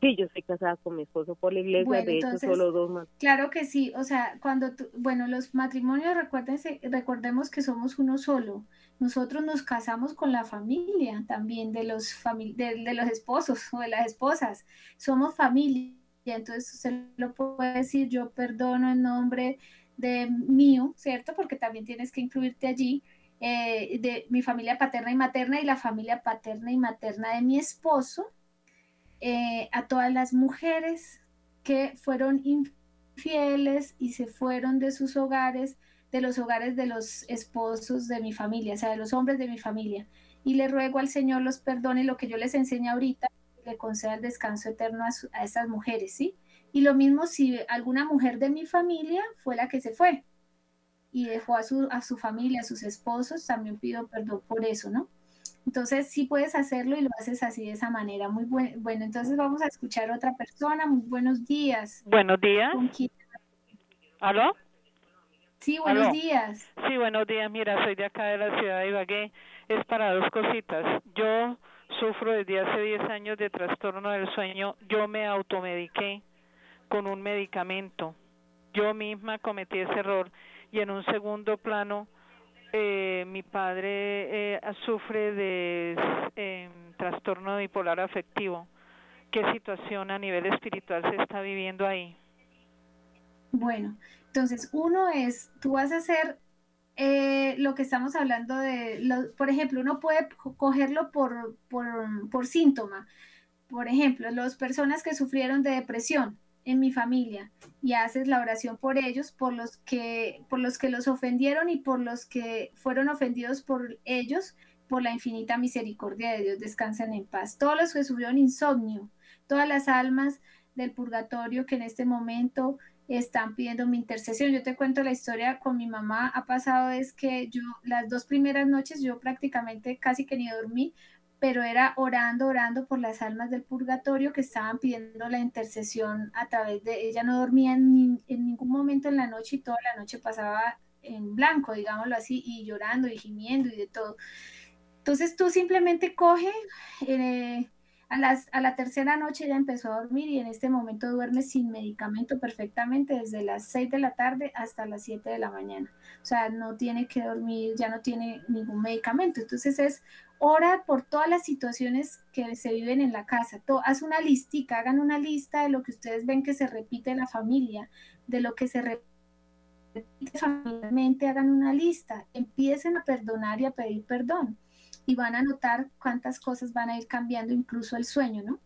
Sí, yo soy casada con mi esposo por la iglesia, de hecho solo dos más. Claro que sí, o sea, cuando, bueno, los matrimonios, recuérdense, recordemos que somos uno solo. Nosotros nos casamos con la familia también de los, de, de los esposos o de las esposas. Somos familia, entonces usted lo puede decir, yo perdono en nombre de mío, ¿cierto? Porque también tienes que incluirte allí eh, de mi familia paterna y materna y la familia paterna y materna de mi esposo, eh, a todas las mujeres que fueron infieles y se fueron de sus hogares, de los hogares de los esposos de mi familia, o sea, de los hombres de mi familia. Y le ruego al Señor los perdone lo que yo les enseño ahorita, le conceda el descanso eterno a, a estas mujeres, ¿sí? Y lo mismo si alguna mujer de mi familia fue la que se fue, y dejó a su, a su familia, a sus esposos, también pido perdón por eso, ¿no? Entonces sí puedes hacerlo y lo haces así de esa manera. Muy buen, bueno, entonces vamos a escuchar a otra persona. Muy buenos días. Buenos días. ¿Aló? Sí, buenos días. Sí, buenos días. Mira, soy de acá de la ciudad de Ibagué. Es para dos cositas. Yo sufro desde hace 10 años de trastorno del sueño. Yo me automediqué con un medicamento. Yo misma cometí ese error y en un segundo plano eh, mi padre eh, sufre de eh, trastorno bipolar afectivo. ¿Qué situación a nivel espiritual se está viviendo ahí? Bueno, entonces uno es, tú vas a hacer eh, lo que estamos hablando de, por ejemplo, uno puede cogerlo por, por, por síntoma. Por ejemplo, las personas que sufrieron de depresión, en mi familia y haces la oración por ellos, por los que por los que los ofendieron y por los que fueron ofendidos por ellos, por la infinita misericordia de Dios, descansen en paz. Todos los que sufrieron insomnio, todas las almas del purgatorio que en este momento están pidiendo mi intercesión. Yo te cuento la historia con mi mamá. Ha pasado es que yo las dos primeras noches yo prácticamente casi que ni dormí pero era orando, orando por las almas del purgatorio que estaban pidiendo la intercesión a través de ella. No dormía en, ningún momento en la noche y toda la noche pasaba en blanco, digámoslo así, y llorando y gimiendo y de todo. Entonces tú simplemente coge, eh, a, las, a la tercera noche ya empezó a dormir y en este momento duerme sin medicamento perfectamente desde las 6 de la tarde hasta las 7 de la mañana. O sea, no tiene que dormir, ya no tiene ningún medicamento. Entonces es ora por todas las situaciones que se viven en la casa. haz una listica, hagan una lista de lo que ustedes ven que se repite en la familia, de lo que se repite familiarmente, hagan una lista, empiecen a perdonar y a pedir perdón y van a notar cuántas cosas van a ir cambiando, incluso el sueño, ¿no?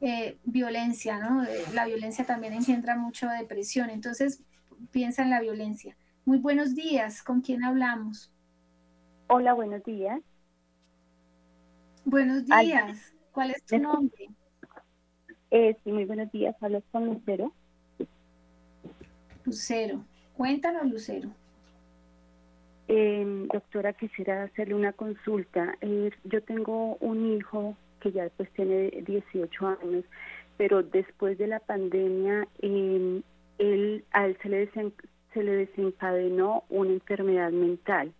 Eh, violencia, ¿no? Eh, la violencia también engendra mucho depresión, entonces piensa en la violencia. Muy buenos días, ¿con quién hablamos? Hola, buenos días. Buenos días. ¿Cuál es tu nombre? Eh, sí, muy buenos días. Hablas con Lucero. Lucero. Cuéntanos, Lucero. Eh, doctora, quisiera hacerle una consulta. Eh, yo tengo un hijo que ya después tiene 18 años, pero después de la pandemia, eh, él, a él se le, se le desencadenó una enfermedad mental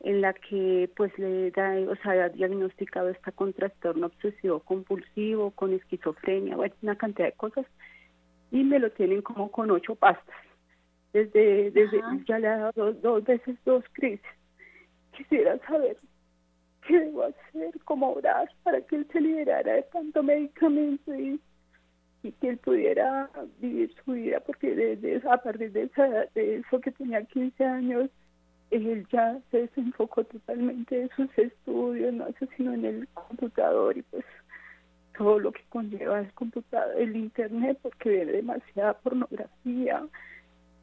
en la que pues le da, o sea, ha diagnosticado está con trastorno obsesivo compulsivo, con esquizofrenia, bueno, una cantidad de cosas, y me lo tienen como con ocho pastas. Desde, desde ya le ha dado dos, veces dos crisis. Quisiera saber qué debo hacer, cómo orar para que él se liberara de tanto medicamento y, y que él pudiera vivir su vida, porque desde a partir de, esa, de eso que tenía 15 años, él ya se desenfocó totalmente de sus estudios, no hace sino en el computador y pues todo lo que conlleva el computador, el internet, porque ve demasiada pornografía,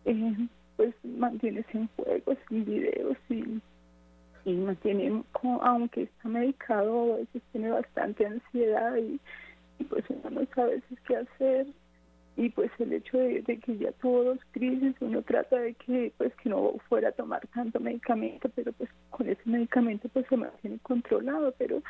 eh, pues mantiene en juegos y videos y, y mantiene, aunque está medicado, a veces tiene bastante ansiedad y, y pues uno no sabe qué hacer y pues el hecho de, que ya tuvo dos crisis uno trata de que pues que no fuera a tomar tanto medicamento pero pues con ese medicamento pues se mantiene controlado pero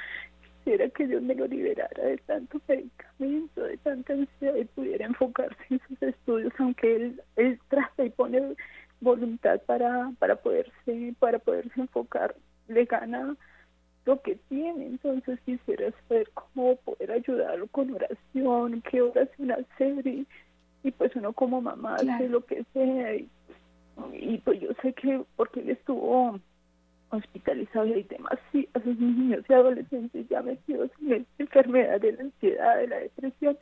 quisiera que Dios me lo liberara de tanto medicamento de tanta ansiedad y pudiera enfocarse en sus estudios aunque él, él trata y pone voluntad para para poderse para poderse enfocar le gana lo que tiene. Entonces quisiera saber cómo poder ayudarlo con oración, qué oración hacer y, y pues uno como mamá hace lo que sea. Y, y, pues yo sé que porque él estuvo hospitalizado y hay demasiados niños y adolescentes ya metidos en esta enfermedad de la ansiedad, de la depresión.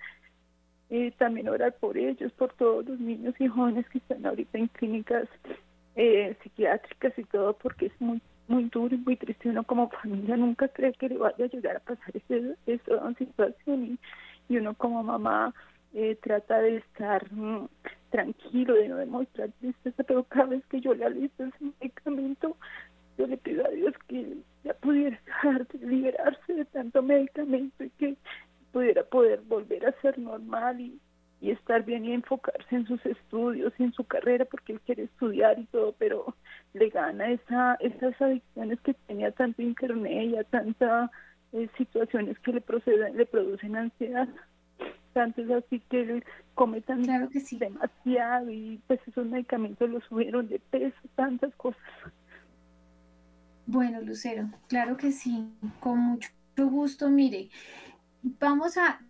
Y también orar por ellos, por todos los niños y jóvenes que están ahorita en clínicas eh, psiquiátricas y todo, porque es muy muy duro y muy triste. Uno como familia nunca cree que le vaya a llegar a pasar ese, esa situación y, y uno como mamá eh, trata de estar mm, tranquilo, de no demostrar tristeza, pero cada vez que yo le alisto ese medicamento, yo le pido a Dios que ya pudiera dejar de liberarse de tanto medicamento y que pudiera poder volver a ser normal y, y estar bien y enfocarse en sus estudios y en su carrera porque él quiere estudiar y todo, pero le gana esa, esas adicciones que tenía tanto internet y a tantas eh, situaciones que le proceden, le producen ansiedad. Tanto es así que él come tan demasiado y pues esos medicamentos lo subieron de peso, tantas cosas. Bueno, Lucero, claro que sí, con mucho gusto. Mire, vamos a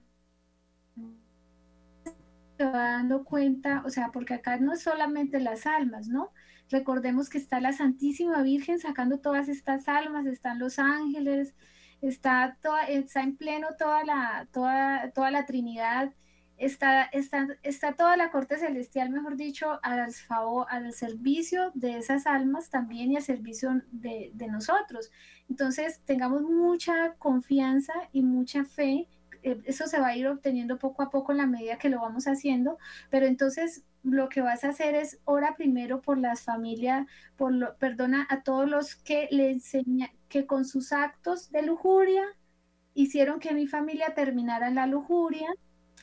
dando cuenta, o sea, porque acá no es solamente las almas, ¿no? Recordemos que está la Santísima Virgen sacando todas estas almas, están los ángeles, está, toda, está en pleno toda la, toda, toda la Trinidad, está, está, está toda la corte celestial, mejor dicho, al, favor, al servicio de esas almas también y al servicio de, de nosotros. Entonces, tengamos mucha confianza y mucha fe eso se va a ir obteniendo poco a poco en la medida que lo vamos haciendo, pero entonces lo que vas a hacer es ora primero por las familias, por lo, perdona a todos los que le enseña, que con sus actos de lujuria hicieron que mi familia terminara en la lujuria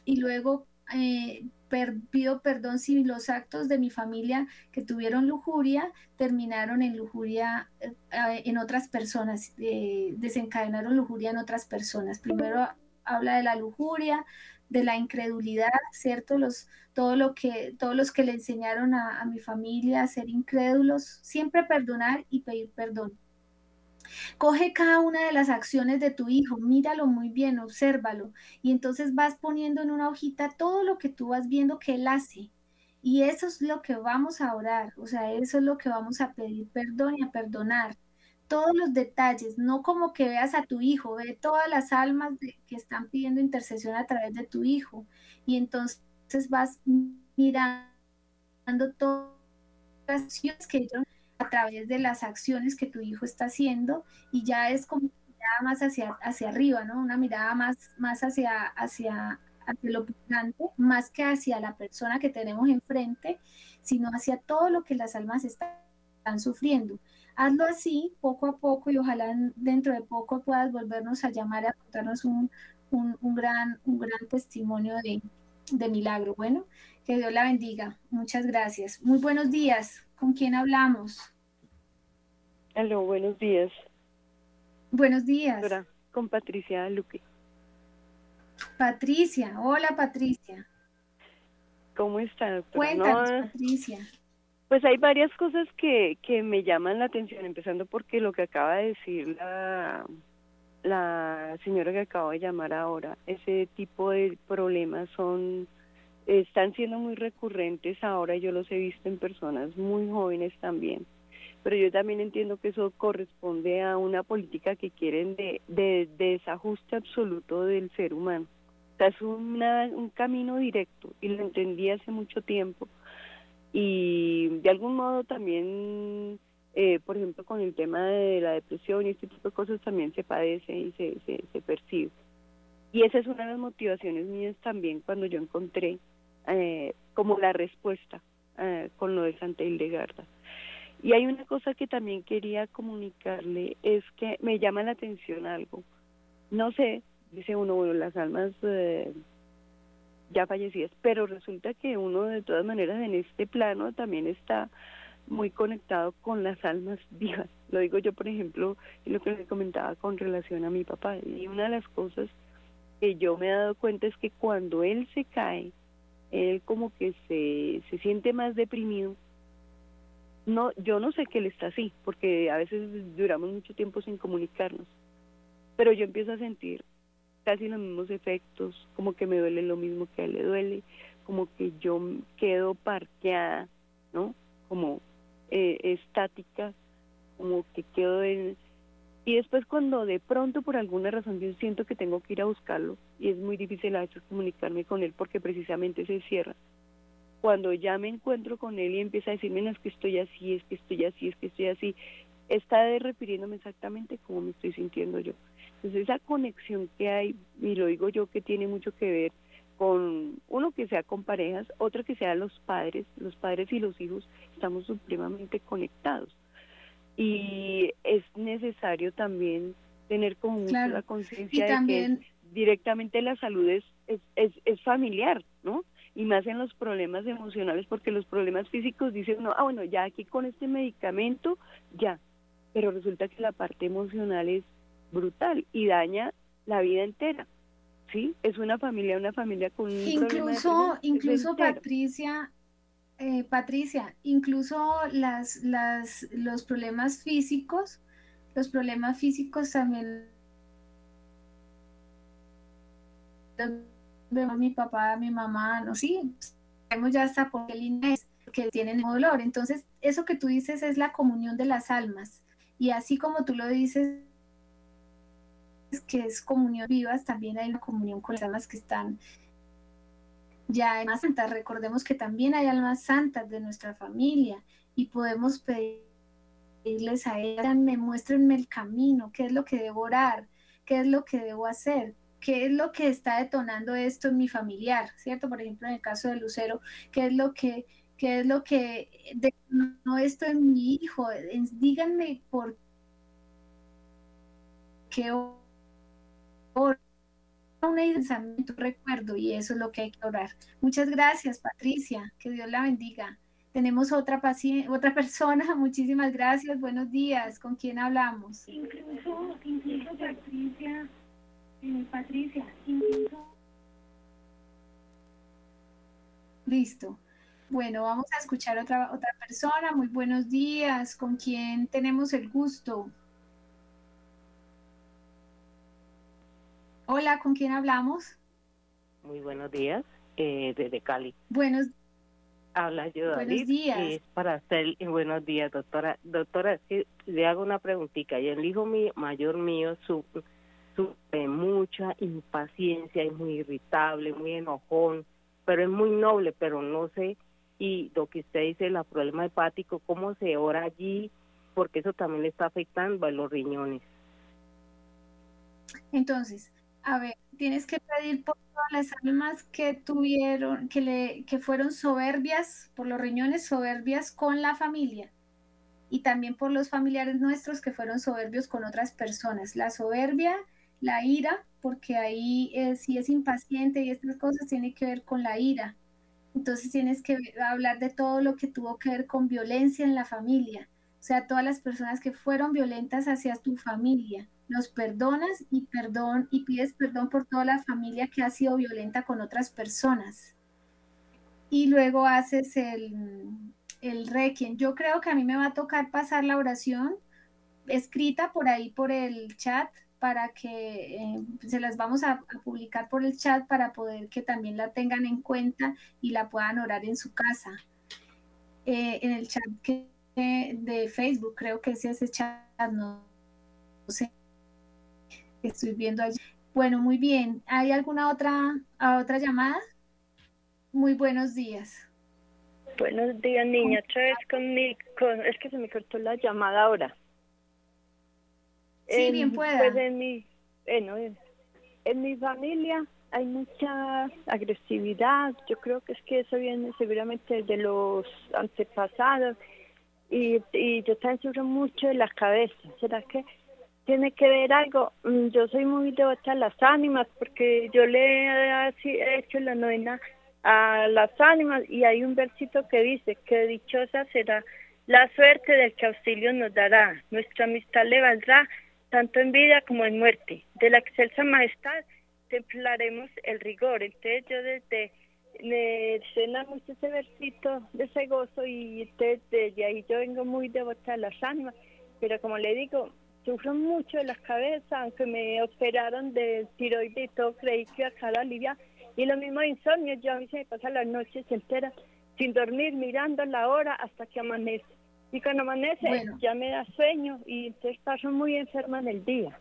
y luego eh, pido perdón si los actos de mi familia que tuvieron lujuria terminaron en lujuria eh, en otras personas, desencadenaron lujuria en otras personas. Primero habla de la lujuria, de la incredulidad, ¿cierto? Los, todo lo que, todos los que le enseñaron a, mi familia a ser incrédulos, siempre perdonar y pedir perdón. Coge cada una de las acciones de tu hijo, míralo muy bien, obsérvalo, y entonces vas poniendo en una hojita todo lo que tú vas viendo que él hace. Y eso es lo que vamos a orar, o sea, eso es lo que vamos a pedir perdón y a perdonar todos los detalles, no como que veas a tu hijo, ve todas las almas que están pidiendo intercesión a través de tu hijo. Y entonces vas mirando todas las acciones que ellos a través de las acciones que tu hijo está haciendo y ya es como una mirada más hacia, hacia arriba, ¿no? Una mirada más, más hacia, hacia, hacia lo picante, más que hacia la persona que tenemos enfrente, sino hacia todo lo que las almas están sufriendo. Hazlo así, poco a poco, y ojalá dentro de poco puedas volvernos a llamar a contarnos un, gran, un gran testimonio de, milagro. Bueno, que Dios la bendiga. Muchas gracias. Muy buenos días. ¿Con quién hablamos? Aló, buenos días. Buenos días. con Patricia Luque. Patricia, hola Patricia. ¿Cómo está, doctora? Cuéntanos, Patricia. Pues hay varias cosas que, que me llaman la atención, empezando porque lo que acaba de decir la, la señora que acabo de llamar ahora, ese tipo de problemas son están siendo muy recurrentes ahora, yo los he visto en personas muy jóvenes también, pero yo también entiendo que eso corresponde a una política que quieren de, de, desajuste absoluto del ser humano. O sea, es un camino directo y lo entendí hace mucho tiempo y de algún modo también, eh, por ejemplo, con el tema de la depresión y este tipo de cosas también se padece y se, se, percibe. Y esa es una de las motivaciones mías también cuando yo encontré eh, como la respuesta eh, con lo de Santa Hildegarda. Y hay una cosa que también quería comunicarle, es que me llama la atención algo. No sé, dice uno, bueno, las almas eh, ya fallecidas, pero resulta que uno de todas maneras en este plano también está muy conectado con las almas vivas. Lo digo yo, por ejemplo, lo que le comentaba con relación a mi papá. Y una de las cosas que yo me he dado cuenta es que cuando él se cae, él como que se, se siente más deprimido. No, yo no sé que él está así, porque a veces duramos mucho tiempo sin comunicarnos, pero yo empiezo a sentir casi los mismos efectos, como que me duele lo mismo que a él le duele, como que yo quedo parqueada, ¿no? Como eh, estática, como que quedo en... Y después cuando de pronto por alguna razón yo siento que tengo que ir a buscarlo y es muy difícil a veces comunicarme con él porque precisamente se cierra. Cuando ya me encuentro con él y empieza a decirme, no, es que estoy así, es que estoy así, es que estoy así, está refiriéndome exactamente como me estoy sintiendo yo. Entonces esa conexión que hay, y lo digo yo, que tiene mucho que ver con uno que sea con parejas, otro que sea los padres, los padres y los hijos estamos supremamente conectados. Y es necesario también tener como la conciencia de que directamente la salud es, es, es, familiar, ¿no? Y más en los problemas emocionales, porque los problemas físicos dicen, no, ah, bueno, ya aquí con este medicamento, ya. Pero resulta que la parte emocional es brutal y daña la vida entera. ¿Sí? Es una familia, una familia con un incluso, incluso Patricia, eh, Patricia, incluso las, las, los problemas físicos, los problemas físicos también vemos mi papá, mi mamá, no sí, vemos ya hasta por qué que tienen dolor. Entonces, eso que tú dices es la comunión de las almas. Y así como tú lo dices, que es comunión vivas, también hay una comunión con las almas que están ya más santas. Recordemos que también hay almas santas de nuestra familia y podemos pedirles a ellas, me muéstrenme el camino, qué es lo que debo orar, qué es lo que debo hacer, qué es lo que está detonando esto en mi familiar, ¿cierto? Por ejemplo, en el caso de Lucero, qué es lo que qué es lo que detonó esto en mi hijo, díganme por qué un recuerdo y eso es lo que hay que orar. Muchas gracias, Patricia. Que Dios la bendiga. Tenemos otra paciente, otra persona. Muchísimas gracias. Buenos días. ¿Con quién hablamos? Incluso, incluso Patricia, eh, Patricia, incluso. Listo. Bueno, vamos a escuchar otra otra persona. Muy buenos días. ¿Con quién tenemos el gusto? Hola, ¿con quién hablamos? Muy buenos días, eh, desde Cali. Buenos Habla yo, Buenos días. Es para hacer, eh, buenos días, doctora. Doctora, le hago una preguntita. Y el hijo mío, mayor mío sufre mucha impaciencia, es muy irritable, muy enojón, pero es muy noble, pero no sé, y lo que usted dice, el problema hepático, cómo se ora allí, porque eso también le está afectando a los riñones. Entonces, a ver, tienes que pedir por todas las almas que tuvieron, que le, que fueron soberbias, por los riñones soberbias con la familia. Y también por los familiares nuestros que fueron soberbios con otras personas. La soberbia, la ira, porque ahí si es impaciente y estas cosas tiene que ver con la ira. entonces tienes que hablar de todo lo que tuvo que ver con violencia en la familia, o sea, todas las personas que fueron violentas hacia tu familia. Los perdonas y perdón y pides perdón por toda la familia que ha sido violenta con otras personas. Y luego haces el, el requiem. Yo creo que a mí me va a tocar pasar la oración escrita por ahí por el chat para que eh, se las vamos a, publicar por el chat para poder que también la tengan en cuenta y la puedan orar en su casa. Eh, en el chat de Facebook, creo que es ese chat, no, sé, estoy viendo allí. Bueno, muy bien. ¿Hay alguna otra, otra llamada? Muy buenos días. Buenos días, niña. Otra vez con, es que se me cortó la llamada ahora. Sí, bien pueda. Pues en mi, bueno, en, mi familia hay mucha agresividad. Yo creo que es que eso viene seguramente de los antepasados. Y, y yo también sufro mucho de la cabeza. ¿Será que tiene que ver algo? Mm, yo soy muy devota a las ánimas porque yo le he hecho la novena a las ánimas y hay un versito que dice que dichosa será la suerte del que auxilio nos dará, nuestra amistad le valdrá tanto en vida como en muerte, de la excelsa majestad templaremos el rigor, entonces yo desde me cena mucho ese versito de ese gozo y desde ahí yo vengo muy devota a las ánimas, pero como le digo, sufro mucho de la cabeza, aunque me operaron de tiroides y todo, creí que iba a quedar aliviada y lo mismo de insomnio, yo a mí se me pasa las noches enteras sin dormir, mirando la hora hasta que amanece. Y cuando amanece ya me da sueño y entonces paso muy enferma en el día.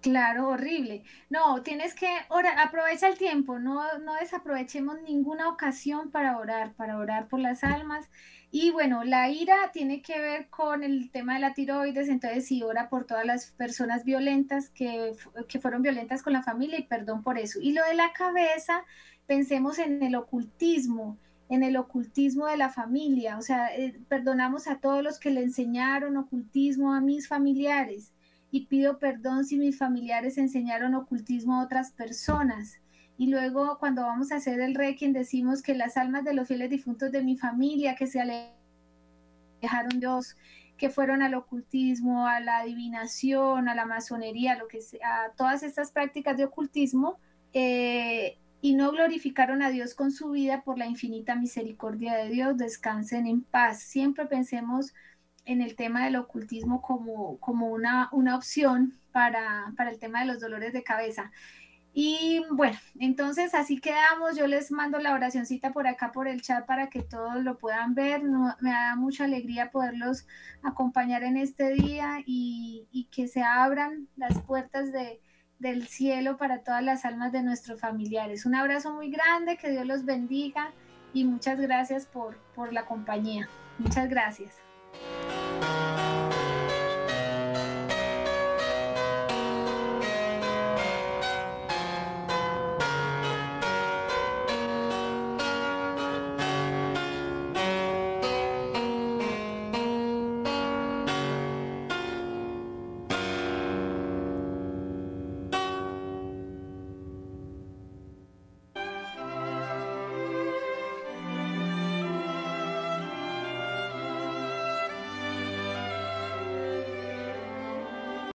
Claro, horrible. No, tienes que orar, aprovecha el tiempo, no, no desaprovechemos ninguna ocasión para orar, para orar por las almas. Y bueno, la ira tiene que ver con el tema de la tiroides, entonces sí ora por todas las personas violentas que, que fueron violentas con la familia y perdón por eso. Y lo de la cabeza, pensemos en el ocultismo, en el ocultismo de la familia, o sea, eh, perdonamos a todos los que le enseñaron ocultismo a mis familiares y pido perdón si mis familiares enseñaron ocultismo a otras personas. Y luego cuando vamos a hacer el requiem decimos que las almas de los fieles difuntos de mi familia que se alejaron Dios, que fueron al ocultismo, a la adivinación, a la masonería, lo que sea, a todas estas prácticas de ocultismo, eh, y no glorificaron a Dios con su vida por la infinita misericordia de Dios, descansen en paz. Siempre pensemos en el tema del ocultismo como, como una, una opción para, para el tema de los dolores de cabeza. Y bueno, entonces así quedamos. Yo les mando la oracioncita por acá por el chat para que todos lo puedan ver. me da mucha alegría poderlos acompañar en este día y, y que se abran las puertas de, del cielo para todas las almas de nuestros familiares. Un abrazo muy grande, que Dios los bendiga y muchas gracias por, por la compañía. Muchas gracias.